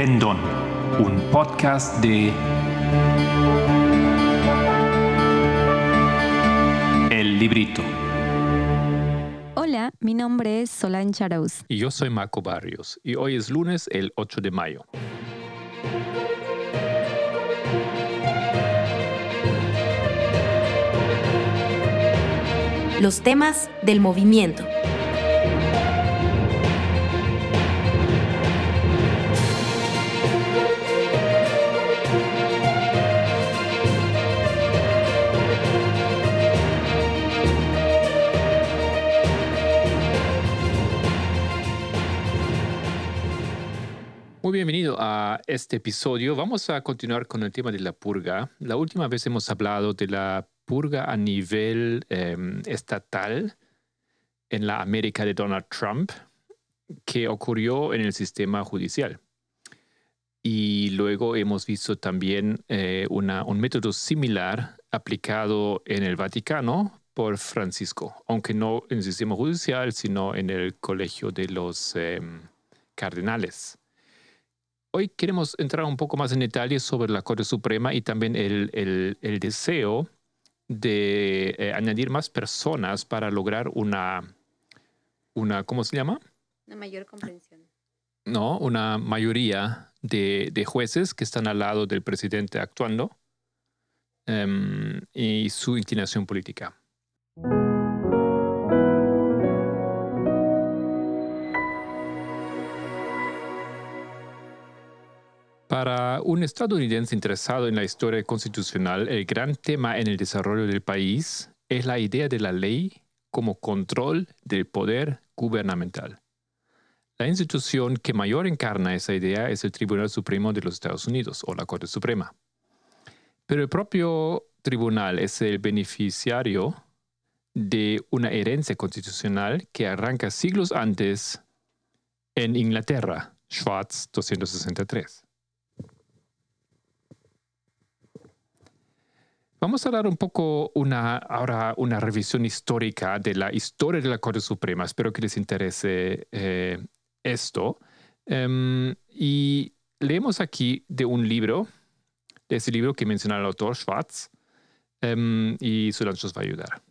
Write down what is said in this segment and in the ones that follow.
Pendón, un podcast de El Librito. Hola, mi nombre es Solange Arauz. Y yo soy Marco Barrios y hoy es lunes el 8 de mayo. Los temas del movimiento. Bienvenido a este episodio. Vamos a continuar con el tema de la purga. La última vez hemos hablado de la purga a nivel em, estatal en la América de Donald Trump que ocurrió en el sistema judicial. Y luego hemos visto también eh, un método similar aplicado en el Vaticano por Francisco, aunque no en el sistema judicial, sino en el colegio de los em, cardenales. Hoy queremos entrar un poco más en detalle sobre la Corte Suprema y también el, el, deseo de eh, añadir más personas para lograr una, una, ¿cómo se llama? Una mayor comprensión. No, una mayoría de, de jueces que están al lado del presidente actuando em, y su inclinación política. Para un estadounidense interesado en la historia constitucional, el gran tema en el desarrollo del país es la idea de la ley como control del poder gubernamental. La institución que mayor encarna esa idea es el Tribunal Supremo de los Estados Unidos o la Corte Suprema. Pero el propio tribunal es el beneficiario de una herencia constitucional que arranca siglos antes en Inglaterra, Schwartz 263. Vamos a dar un poco una, ahora una revisión histórica de la historia de la Corte Suprema. Espero que les interese eh, esto. Em, y leemos aquí de un libro, de ese libro que menciona el autor Schwartz, um, y Solange nos va a ayudar.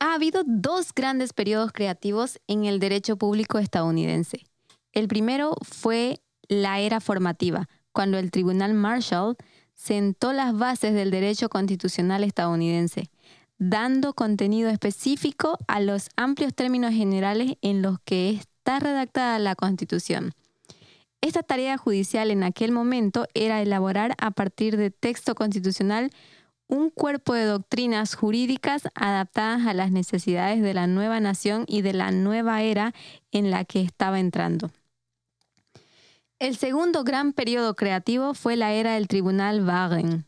Ha habido dos grandes periodos creativos en el derecho público estadounidense. El primero fue la era formativa, cuando el Tribunal Marshall sentó las bases del derecho constitucional estadounidense, dando contenido específico a los amplios términos generales en los que está redactada la Constitución. Esta tarea judicial en aquel momento era elaborar a partir de texto constitucional un cuerpo de doctrinas jurídicas adaptadas a las necesidades de la nueva nación y de la nueva era en la que estaba entrando. El segundo gran periodo creativo fue la era del Tribunal Wagen.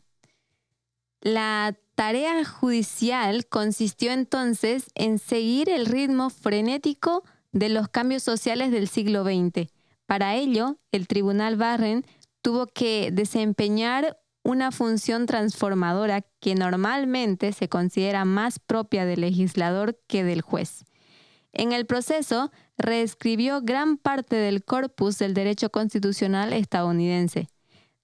La tarea judicial consistió entonces en seguir el ritmo frenético de los cambios sociales del siglo XX. Para ello, el Tribunal Warren tuvo que desempeñar una función transformadora que normalmente se considera más propia del legislador que del juez. En el proceso, reescribió gran parte del corpus del derecho constitucional estadounidense.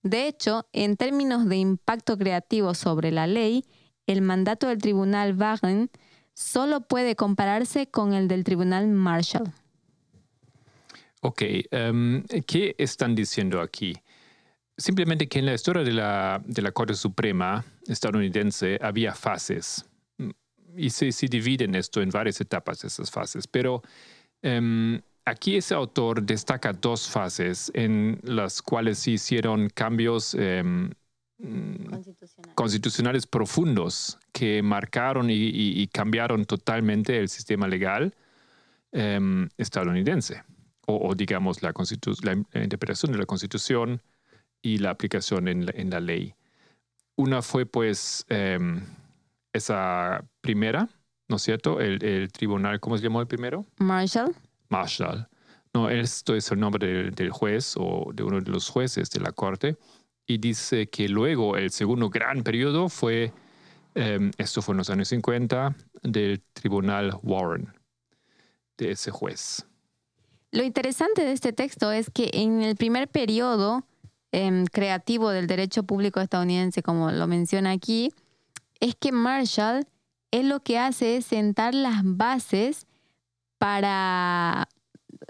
De hecho, en términos de impacto creativo sobre la ley, el mandato del Tribunal Wagen solo puede compararse con el del Tribunal Marshall. Ok, em, ¿qué están diciendo aquí? Simplemente que en la historia de la, de la Corte Suprema estadounidense había fases y se, se dividen esto en varias etapas, esas fases, pero Em, aquí ese autor destaca dos fases en las cuales se hicieron cambios em, constitucionales. profundos que marcaron y, cambiaron totalmente el sistema legal em, estadounidense, o, digamos la, la, interpretación de la constitución y la aplicación en la, en la ley. Una fue pues esa primera, ¿no es cierto? El, tribunal, ¿cómo se llamó el primero? Marshall. Marshall. No, esto es el nombre del, juez o de uno de los jueces de la corte. Y dice que luego el segundo gran periodo fue, em, esto fue en los años 50, del tribunal Warren, de ese juez. Lo interesante de este texto es que en el primer periodo em, creativo del derecho público estadounidense, como lo menciona aquí, es que Marshall es lo que hace es sentar las bases para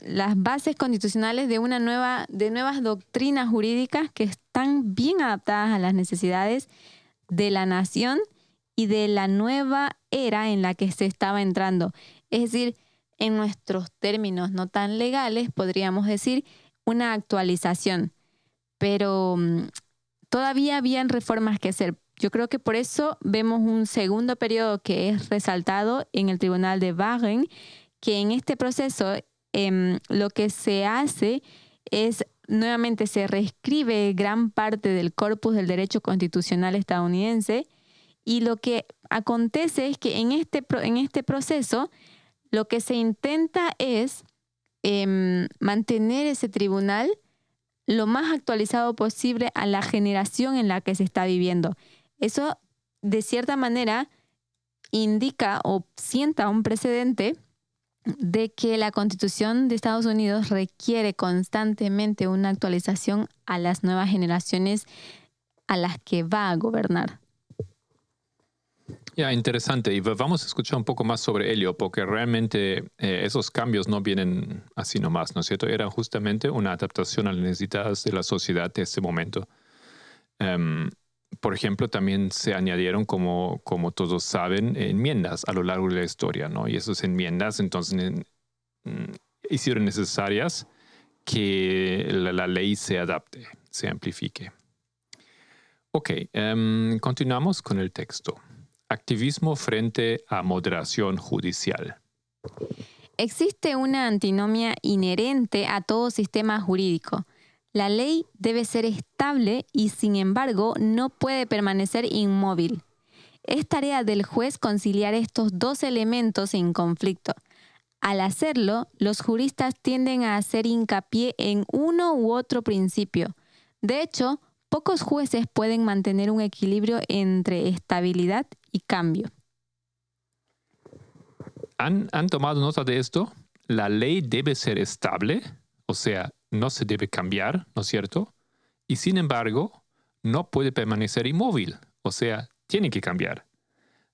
las bases constitucionales de una nueva de nuevas doctrinas jurídicas que están bien adaptadas a las necesidades de la nación y de la nueva era en la que se estaba entrando. Es decir, en nuestros términos no tan legales, podríamos decir una actualización, pero mm, todavía habían reformas que hacer. Yo creo que por eso vemos un segundo periodo que es resaltado en el Tribunal de Wagen, que en este proceso em, lo que se hace es nuevamente se reescribe gran parte del corpus del derecho constitucional estadounidense y lo que acontece es que en este, en este proceso lo que se intenta es em, mantener ese tribunal lo más actualizado posible a la generación en la que se está viviendo. Eso, de cierta manera, indica o sienta un precedente de que la Constitución de Estados Unidos requiere constantemente una actualización a las nuevas generaciones a las que va a gobernar. Ya, interesante. Y vamos a escuchar un poco más sobre ello, porque realmente eh, esos cambios no vienen así nomás, ¿no es cierto? Eran justamente una adaptación a las necesidades de la sociedad de ese momento. Em, por ejemplo, también se añadieron, como, como todos saben, enmiendas a lo largo de la historia, ¿no? Y esas enmiendas entonces mm, hicieron necesarias que la, ley se adapte, se amplifique. Ok, em, continuamos con el texto. Activismo frente a moderación judicial. Existe una antinomia inherente a todo sistema jurídico. La ley debe ser estable y sin embargo no puede permanecer inmóvil. Es tarea del juez conciliar estos dos elementos en conflicto. Al hacerlo, los juristas tienden a hacer hincapié en uno u otro principio. De hecho, pocos jueces pueden mantener un equilibrio entre estabilidad y cambio. ¿Han, tomado nota de esto? La ley debe ser estable, o sea, no se debe cambiar, ¿no es cierto? Y sin embargo, no puede permanecer inmóvil, o sea, tiene que cambiar.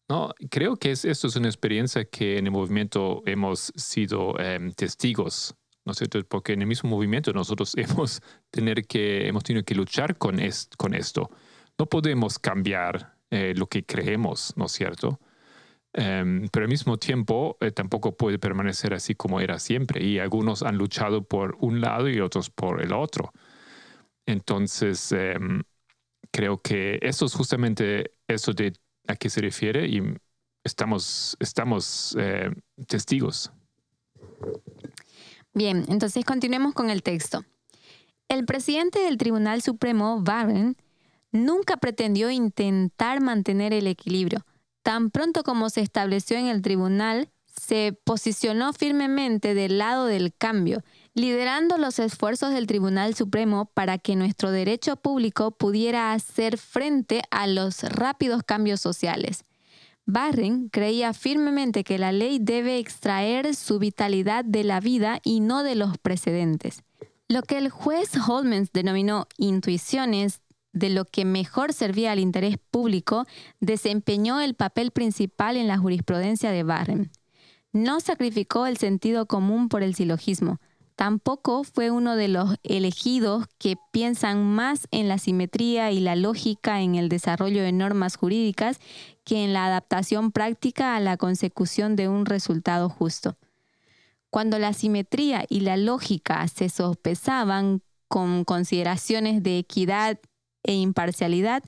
No, creo que esto es una experiencia que en el movimiento hemos sido em, testigos ¿no es cierto? Porque en el mismo movimiento nosotros hemos, tener que, hemos tenido que luchar con, con esto. No podemos cambiar eh, lo que creemos, ¿no es cierto? Em, pero al mismo tiempo eh, tampoco puede permanecer así como era siempre y algunos han luchado por un lado y otros por el otro. Entonces, em, creo que eso es justamente eso de a qué se refiere y estamos, estamos eh, testigos. Bien, entonces continuemos con el texto. El presidente del Tribunal Supremo, Barron, nunca pretendió intentar mantener el equilibrio. Tan pronto como se estableció en el tribunal, se posicionó firmemente del lado del cambio, liderando los esfuerzos del Tribunal Supremo para que nuestro derecho público pudiera hacer frente a los rápidos cambios sociales. Barren creía firmemente que la ley debe extraer su vitalidad de la vida y no de los precedentes. Lo que el juez Holmens denominó intuiciones de lo que mejor servía al interés público desempeñó el papel principal en la jurisprudencia de Barren. No sacrificó el sentido común por el silogismo, Tampoco fue uno de los elegidos que piensan más en la simetría y la lógica en el desarrollo de normas jurídicas que en la adaptación práctica a la consecución de un resultado justo. Cuando la simetría y la lógica se sospesaban con consideraciones de equidad e imparcialidad,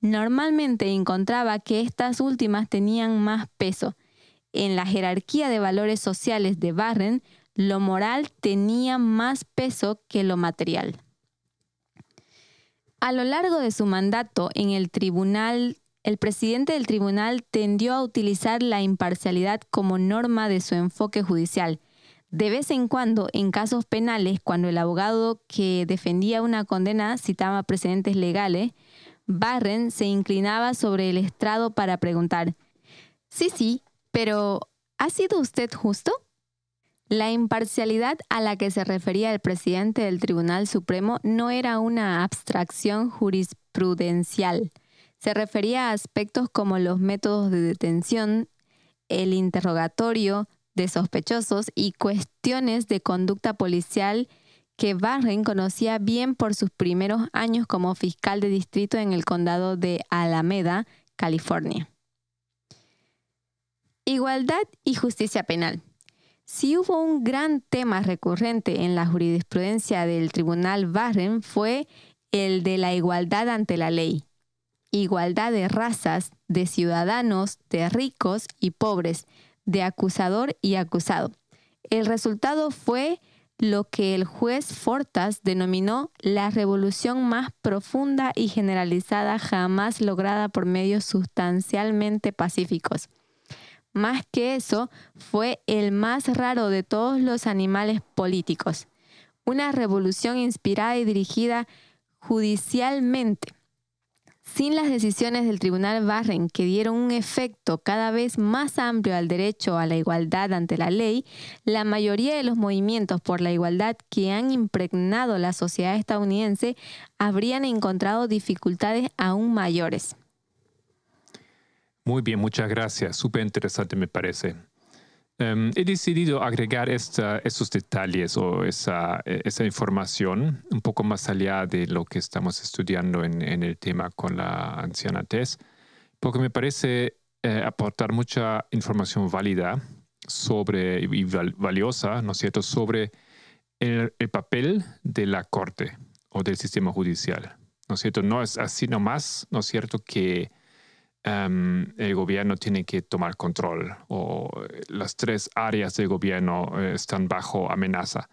normalmente encontraba que estas últimas tenían más peso. En la jerarquía de valores sociales de Barren, lo moral tenía más peso que lo material. A lo largo de su mandato en el tribunal, el presidente del tribunal tendió a utilizar la imparcialidad como norma de su enfoque judicial. De vez en cuando, en casos penales, cuando el abogado que defendía una condena citaba precedentes legales, Barren se inclinaba sobre el estrado para preguntar, sí, sí, pero ¿ha sido usted justo? La imparcialidad a la que se refería el presidente del Tribunal Supremo no era una abstracción jurisprudencial. Se refería a aspectos como los métodos de detención, el interrogatorio de sospechosos y cuestiones de conducta policial que Barren conocía bien por sus primeros años como fiscal de distrito en el condado de Alameda, California. Igualdad y justicia penal. Si hubo un gran tema recurrente en la jurisprudencia del Tribunal Barren fue el de la igualdad ante la ley. Igualdad de razas, de ciudadanos, de ricos y pobres, de acusador y acusado. El resultado fue lo que el juez Fortas denominó la revolución más profunda y generalizada jamás lograda por medios sustancialmente pacíficos más que eso, fue el más raro de todos los animales políticos. Una revolución inspirada y dirigida judicialmente. Sin las decisiones del Tribunal Barren que dieron un efecto cada vez más amplio al derecho a la igualdad ante la ley, la mayoría de los movimientos por la igualdad que han impregnado la sociedad estadounidense habrían encontrado dificultades aún mayores. Muy bien, muchas gracias. Súper interesante me parece. Em, he decidido agregar esos detalles o esa, información un poco más allá de lo que estamos estudiando en, el tema con la anciana Tess, porque me parece eh, aportar mucha información válida sobre, y valiosa, ¿no es cierto?, sobre el, el, papel de la Corte o del sistema judicial. ¿No es cierto? No es así nomás, ¿no es cierto?, que Em, el gobierno tiene que tomar control o las tres áreas del gobierno eh, están bajo amenaza.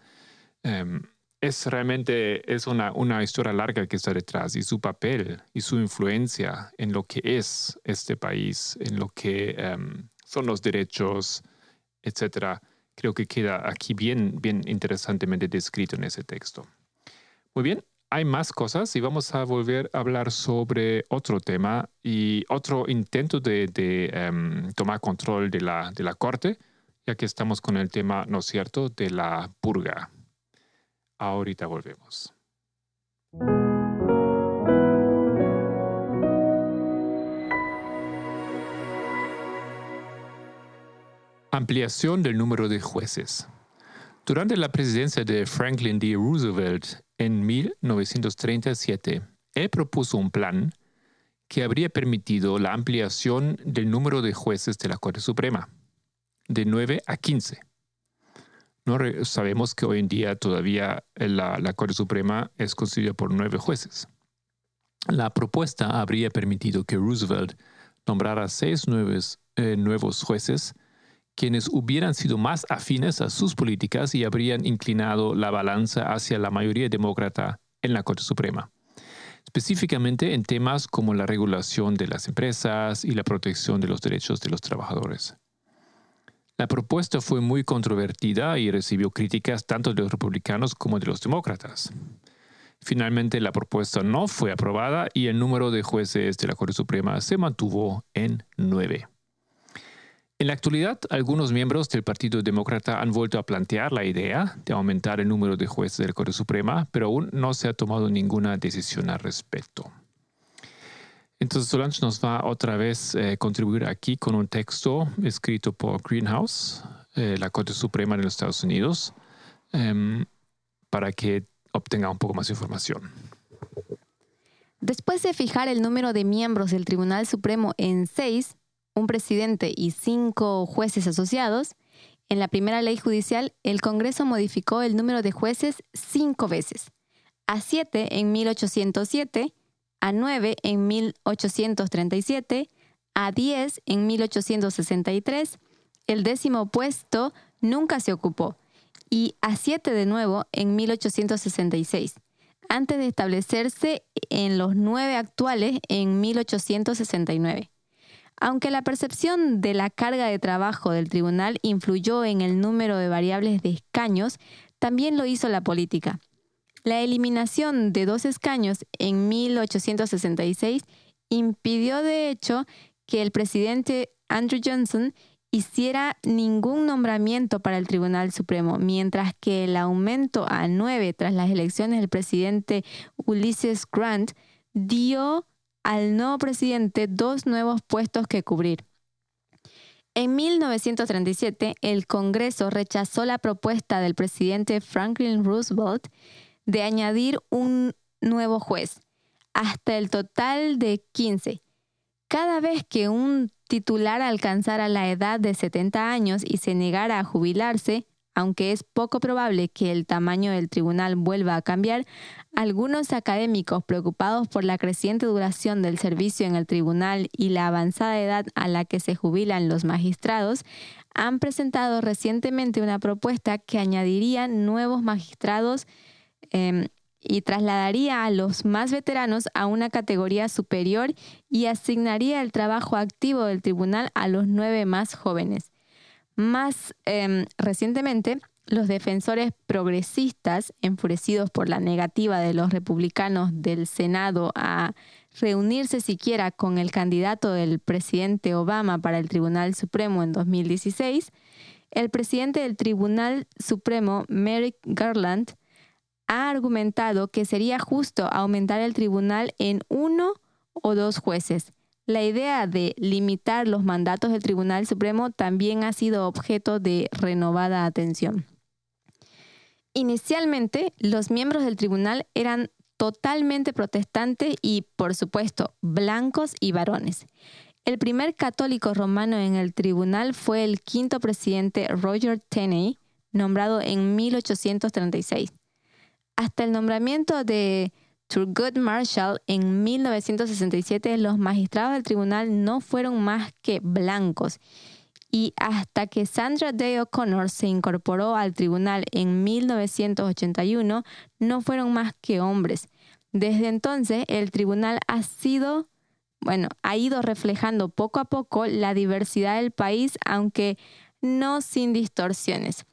Em, es realmente es una, una, historia larga que está detrás y su papel y su influencia en lo que es este país, en lo que em, son los derechos, etcétera, creo que queda aquí bien, bien interesantemente descrito en ese texto. Muy bien, hay más cosas y vamos a volver a hablar sobre otro tema y otro intento de, em, tomar control de la, de la corte, ya que estamos con el tema, ¿no es cierto?, de la purga. Ahorita volvemos. Ampliación del número de jueces. Durante la presidencia de Franklin D. Roosevelt en 1937, él propuso un plan que habría permitido la ampliación del número de jueces de la Corte Suprema, de 9 a 15. No sabemos que hoy en día todavía la, la Corte Suprema es constituida por nueve jueces. La propuesta habría permitido que Roosevelt nombrara seis eh, nuevos jueces quienes hubieran sido más afines a sus políticas y habrían inclinado la balanza hacia la mayoría demócrata en la Corte Suprema, específicamente en temas como la regulación de las empresas y la protección de los derechos de los trabajadores. La propuesta fue muy controvertida y recibió críticas tanto de los republicanos como de los demócratas. Finalmente, la propuesta no fue aprobada y el número de jueces de la Corte Suprema se mantuvo en nueve. En la actualidad, algunos miembros del Partido Demócrata han vuelto a plantear la idea de aumentar el número de jueces de la Corte Suprema, pero aún no se ha tomado ninguna decisión al respecto. Entonces, Solange nos va otra vez a eh, contribuir aquí con un texto escrito por Greenhouse, eh, la Corte Suprema de los Estados Unidos, em, para que obtenga un poco más de información. Después de fijar el número de miembros del Tribunal Supremo en seis, un presidente y cinco jueces asociados, en la primera ley judicial el Congreso modificó el número de jueces cinco veces, a siete en 1807, a nueve en 1837, a diez en 1863, el décimo puesto nunca se ocupó, y a siete de nuevo en 1866, antes de establecerse en los nueve actuales en 1869. Aunque la percepción de la carga de trabajo del tribunal influyó en el número de variables de escaños, también lo hizo la política. La eliminación de dos escaños en 1866 impidió de hecho que el presidente Andrew Johnson hiciera ningún nombramiento para el Tribunal Supremo, mientras que el aumento a nueve tras las elecciones del presidente Ulysses Grant dio al nuevo presidente dos nuevos puestos que cubrir. En 1937, el Congreso rechazó la propuesta del presidente Franklin Roosevelt de añadir un nuevo juez, hasta el total de 15. Cada vez que un titular alcanzara la edad de 70 años y se negara a jubilarse, aunque es poco probable que el tamaño del tribunal vuelva a cambiar, algunos académicos preocupados por la creciente duración del servicio en el tribunal y la avanzada edad a la que se jubilan los magistrados han presentado recientemente una propuesta que añadiría nuevos magistrados em, y trasladaría a los más veteranos a una categoría superior y asignaría el trabajo activo del tribunal a los nueve más jóvenes. Más em, recientemente, los defensores progresistas, enfurecidos por la negativa de los republicanos del Senado a reunirse siquiera con el candidato del presidente Obama para el Tribunal Supremo en 2016, el presidente del Tribunal Supremo, Merrick Garland, ha argumentado que sería justo aumentar el tribunal en uno o dos jueces, la idea de limitar los mandatos del Tribunal Supremo también ha sido objeto de renovada atención. Inicialmente, los miembros del tribunal eran totalmente protestantes y, por supuesto, blancos y varones. El primer católico romano en el tribunal fue el quinto presidente Roger Tenney, nombrado en 1836. Hasta el nombramiento de Thurgood Marshall, en 1967 los magistrados del tribunal no fueron más que blancos y hasta que Sandra Day O'Connor se incorporó al tribunal en 1981 no fueron más que hombres. Desde entonces el tribunal ha sido, bueno, ha ido reflejando poco a poco la diversidad del país, aunque no sin distorsiones.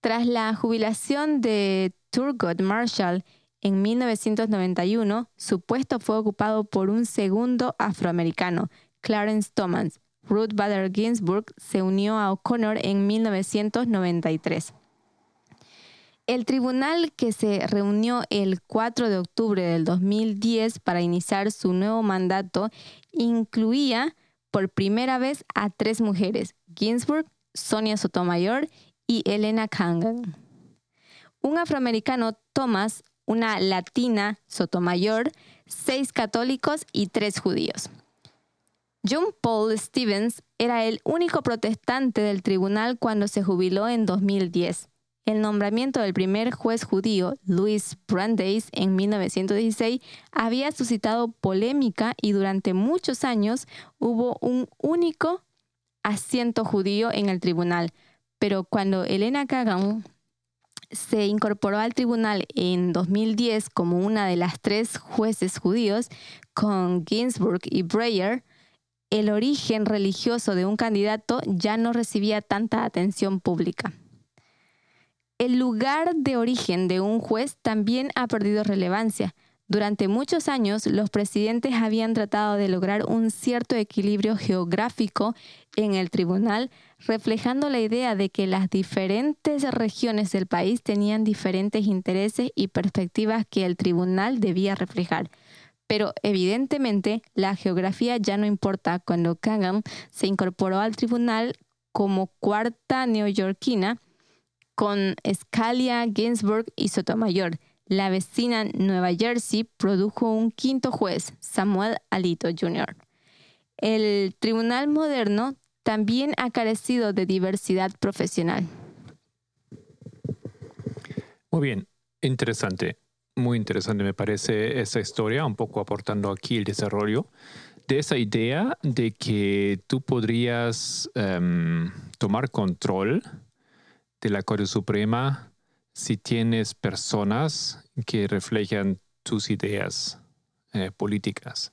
Tras la jubilación de Thurgood Marshall en 1991, su puesto fue ocupado por un segundo afroamericano, Clarence Thomas. Ruth Bader Ginsburg se unió a O'Connor en 1993. El tribunal que se reunió el 4 de octubre del 2010 para iniciar su nuevo mandato incluía por primera vez a tres mujeres, Ginsburg, Sonia Sotomayor y Elena Kangan. Un afroamericano, Thomas, una latina Sotomayor, seis católicos y tres judíos. John Paul Stevens era el único protestante del tribunal cuando se jubiló en 2010. El nombramiento del primer juez judío, Louis Brandeis, en 1916, había suscitado polémica y durante muchos años hubo un único asiento judío en el tribunal. Pero cuando Elena Kagan se incorporó al tribunal en 2010 como una de las tres jueces judíos con Ginsburg y Breyer, el origen religioso de un candidato ya no recibía tanta atención pública. El lugar de origen de un juez también ha perdido relevancia. Durante muchos años, los presidentes habían tratado de lograr un cierto equilibrio geográfico en el tribunal, reflejando la idea de que las diferentes regiones del país tenían diferentes intereses y perspectivas que el tribunal debía reflejar. Pero evidentemente la geografía ya no importa cuando Kagan se incorporó al tribunal como cuarta neoyorquina con Scalia, Ginsburg y Sotomayor la vecina Nueva Jersey produjo un quinto juez, Samuel Alito Jr. El tribunal moderno también ha carecido de diversidad profesional. Muy bien, interesante, muy interesante me parece esa historia, un poco aportando aquí el desarrollo de esa idea de que tú podrías em, tomar control de la Corte Suprema si tienes personas que reflejan tus ideas eh, políticas.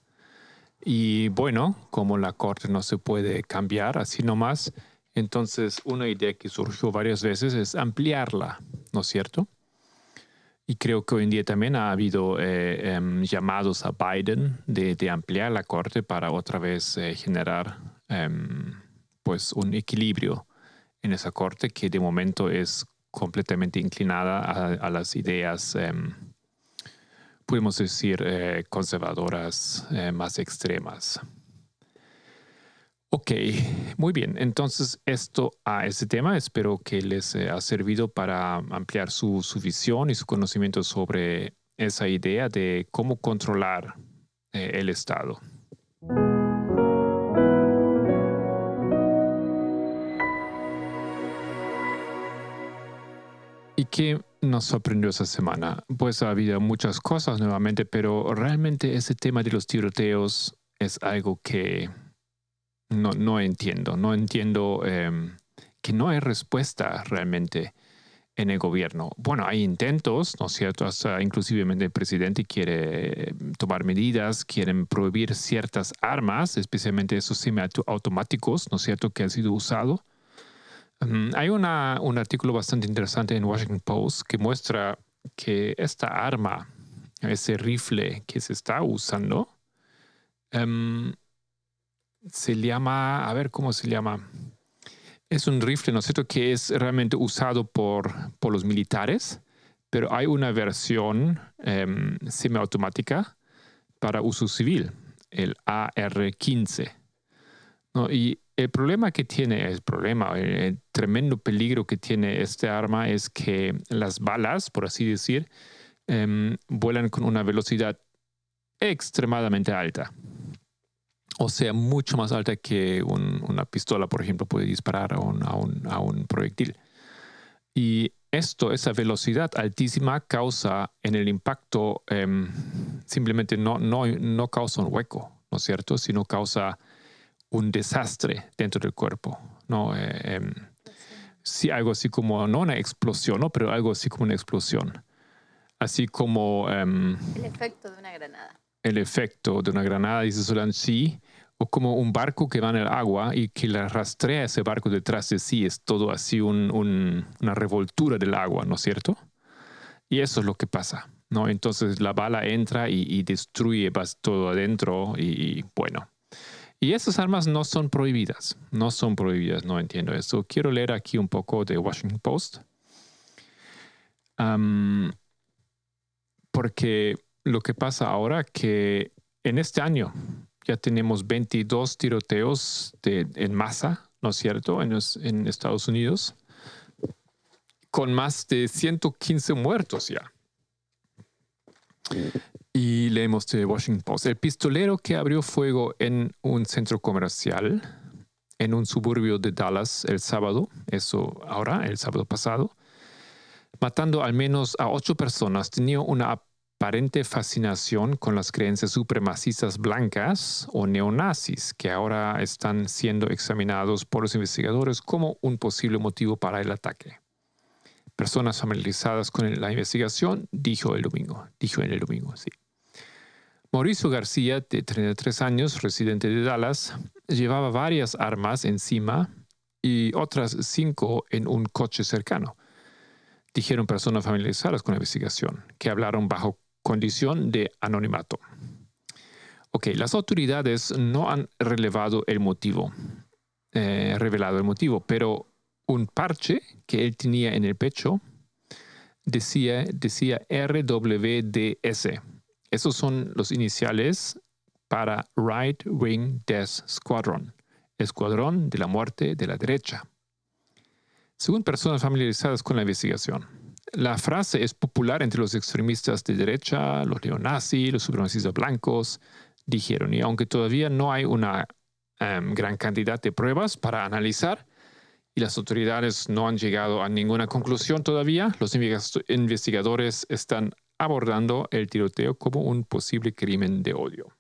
Y bueno, como la Corte no se puede cambiar así nomás, entonces una idea que surgió varias veces es ampliarla, ¿no es cierto? Y creo que hoy en día también ha habido eh, em, llamados a Biden de, ampliar la Corte para otra vez eh, generar em, pues un equilibrio en esa corte que de momento es completamente inclinada a, las ideas, em, podemos decir, eh, conservadoras eh, más extremas. Ok, muy bien. Entonces, esto a ese tema espero que les eh, ha servido para ampliar su, visión y su conocimiento sobre esa idea de cómo controlar el Estado. ¿Y qué nos sorprendió esa semana? Pues ha habido muchas cosas nuevamente, pero realmente ese tema de los tiroteos es algo que no, no entiendo, no entiendo em, que no hay respuesta realmente en el gobierno. Bueno, hay intentos, ¿no es cierto? Hasta inclusive el presidente quiere tomar medidas, quieren prohibir ciertas armas, especialmente esos semiautomáticos, ¿no es cierto?, que han sido usados. Em, hay un artículo bastante interesante en Washington Post que muestra que esta arma, ese rifle que se está usando, se llama, a ver cómo se llama. Es un rifle, ¿no es cierto?, que es realmente usado por, por los militares, pero hay una versión em, semiautomática para uso civil, el AR-15. Y el problema que tiene, el problema, el, tremendo peligro que tiene este arma es que las balas, por así decir, em, vuelan con una velocidad extremadamente alta o sea mucho más alta que una pistola, por ejemplo, puede disparar a un, a un, proyectil. Y esto, esa velocidad altísima causa en el impacto, em, simplemente no, no, no causa un hueco, ¿no es cierto? Sino causa un desastre dentro del cuerpo, ¿no? Eh, em, sí, algo así como, no una explosión, ¿no? Pero algo así como una explosión. Así como... Em, el efecto de una granada el efecto de una granada, dice Solán, sí, o como un barco que va en el agua y que le rastrea ese barco detrás de sí, es todo así una revoltura del agua, ¿no es cierto? Y eso es lo que pasa, ¿no? Entonces la bala entra y, destruye todo adentro y, bueno. Y esas armas no son prohibidas, no son prohibidas, no entiendo eso. Quiero leer aquí un poco de Washington Post. porque lo que pasa ahora que en este año ya tenemos 22 tiroteos en masa, ¿no es cierto?, en, en, Estados Unidos, con más de 115 muertos ya. Y leemos de Washington Post. El pistolero que abrió fuego en un centro comercial en un suburbio de Dallas el sábado, eso ahora, el sábado pasado, matando al menos a ocho personas, tenía una aparente fascinación con las creencias supremacistas blancas o neonazis que ahora están siendo examinados por los investigadores como un posible motivo para el ataque. Personas familiarizadas con la investigación dijo el domingo, dijo en el domingo, sí. Mauricio García, de 33 años, residente de Dallas, llevaba varias armas encima y otras cinco en un coche cercano dijeron personas familiarizadas con la investigación, que hablaron bajo condición de anonimato. Ok, las autoridades no han relevado el motivo, eh, revelado el motivo, pero un parche que él tenía en el pecho decía, decía RWDS. Esos son los iniciales para Right Wing Death Squadron, Escuadrón de la Muerte de la Derecha. Según personas familiarizadas con la investigación, la frase es popular entre los extremistas de derecha, los neonazis, los supremacistas blancos, dijeron, y aunque todavía no hay una em, gran cantidad de pruebas para analizar, y las autoridades no han llegado a ninguna conclusión todavía, los investigadores están abordando el tiroteo como un posible crimen de odio.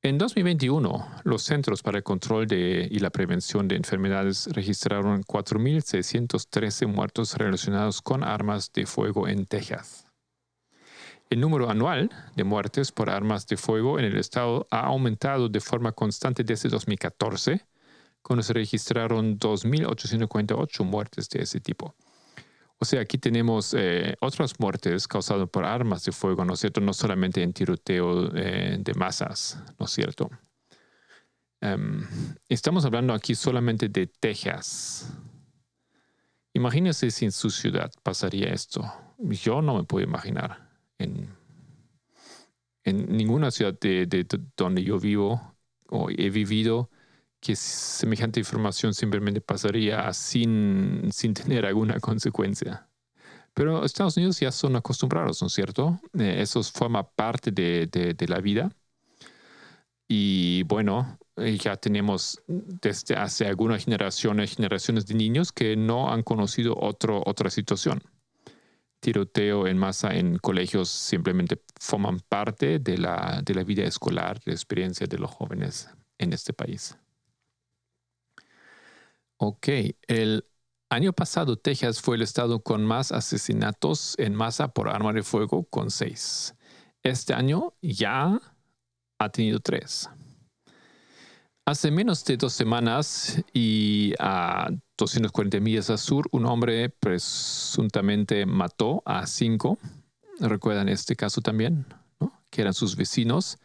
En 2021, los Centros para el Control y la Prevención de Enfermedades registraron 4.613 muertos relacionados con armas de fuego en Texas. El número anual de muertes por armas de fuego en el estado ha aumentado de forma constante desde 2014, cuando se registraron 2.848 muertes de ese tipo. O sea, aquí tenemos eh, otras muertes causadas por armas de fuego, ¿no es cierto? No solamente en tiroteo eh, de masas, ¿no es cierto? Em, estamos hablando aquí solamente de Texas. Imagínese si en su ciudad pasaría esto. Yo no me puedo imaginar. En, ninguna ciudad de donde yo vivo o he vivido que semejante información simplemente pasaría sin, sin tener alguna consecuencia. Pero Estados Unidos ya son acostumbrados, ¿no es cierto? Eh, eso forma parte de, de, la vida. Y bueno, eh, ya tenemos desde hace algunas generaciones, generaciones de niños que no han conocido otro, otra situación. Tiroteo en masa en colegios simplemente forman parte de la, de la vida escolar, de la experiencia de los jóvenes en este país. Ok, el año pasado Texas fue el estado con más asesinatos en masa por arma de fuego, con seis. Este año ya ha tenido tres. Hace menos de dos semanas y a 240 millas al sur, un hombre presuntamente mató a cinco. ¿Recuerdan este caso también? Que eran sus vecinos.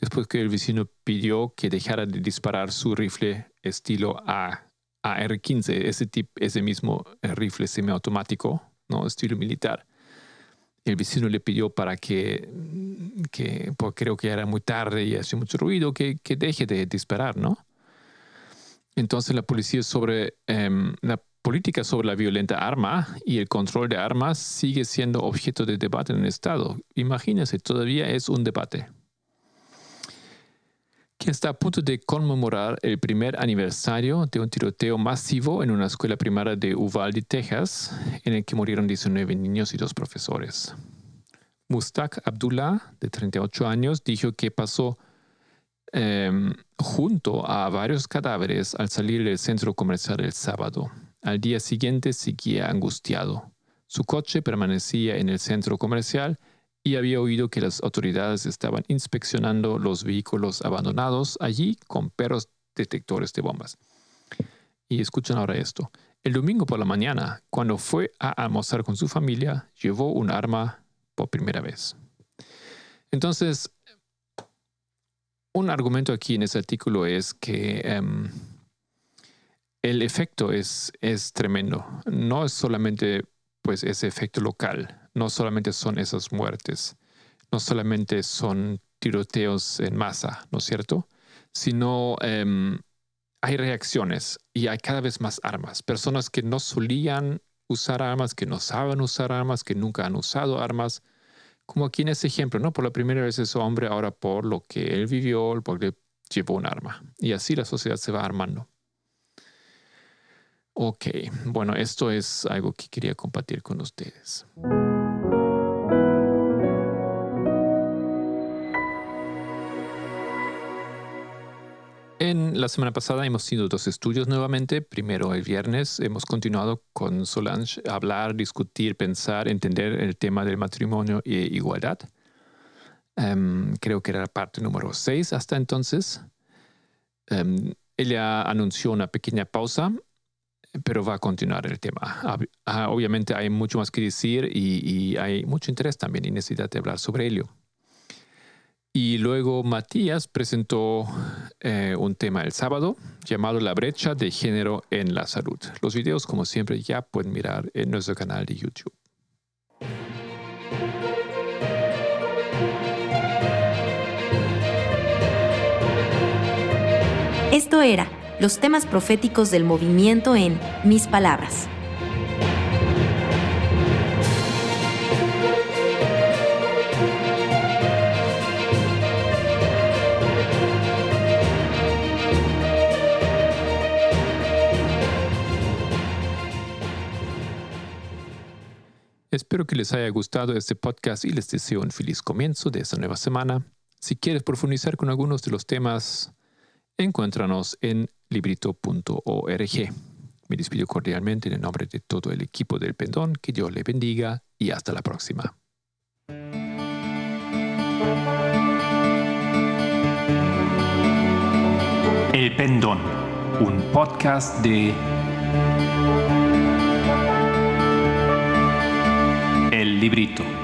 Después que el vecino pidió que dejara de disparar su rifle estilo A AR-15, ese, tipo, ese mismo eh, rifle semiautomático, ¿no? estilo militar. El vecino le pidió para que, que porque creo que era muy tarde y hacía mucho ruido, que, que deje de disparar, ¿no? Entonces la policía sobre em, la política sobre la violenta arma y el control de armas sigue siendo objeto de debate en el Estado. Imagínense, todavía es un debate que está a punto de conmemorar el primer aniversario de un tiroteo masivo en una escuela primaria de Uvalde, Texas, en el que murieron 19 niños y dos profesores. Mustak Abdullah, de 38 años, dijo que pasó em, junto a varios cadáveres al salir del centro comercial el sábado. Al día siguiente seguía angustiado. Su coche permanecía en el centro comercial y había oído que las autoridades estaban inspeccionando los vehículos abandonados allí con perros detectores de bombas. Y escuchen ahora esto. El domingo por la mañana, cuando fue a almorzar con su familia, llevó un arma por primera vez. Entonces, un argumento aquí en ese artículo es que em, el efecto es, es tremendo. No es solamente pues ese efecto local. No solamente son esas muertes, no solamente son tiroteos en masa, ¿no es cierto? Sino em, hay reacciones y hay cada vez más armas. Personas que no solían usar armas, que no saben usar armas, que nunca han usado armas. Como aquí en ese ejemplo, ¿no? Por la primera vez ese hombre, ahora por lo que él vivió, porque llevó un arma. Y así la sociedad se va armando. Ok, bueno, esto es algo que quería compartir con ustedes. En la semana pasada hemos tenido dos estudios nuevamente. Primero el viernes hemos continuado con Solange a hablar, discutir, pensar, entender el tema del matrimonio e igualdad. Em, creo que era la parte número 6 hasta entonces. Em, ella anunció una pequeña pausa pero va a continuar el tema. Ah, obviamente hay mucho más que decir y, hay mucho interés también y necesidad de hablar sobre ello. Y luego Matías presentó eh, un tema el sábado llamado La brecha de género en la salud. Los videos, como siempre, ya pueden mirar en nuestro canal de YouTube. Esto era los temas proféticos del movimiento en Mis Palabras. Espero que les haya gustado este podcast y les deseo un feliz comienzo de esta nueva semana. Si quieres profundizar con algunos de los temas, encuéntranos en librito.org. Me despido cordialmente en el nombre de todo el equipo del Pendón. Que Dios le bendiga y hasta la próxima. El Pendón, un podcast de Librito.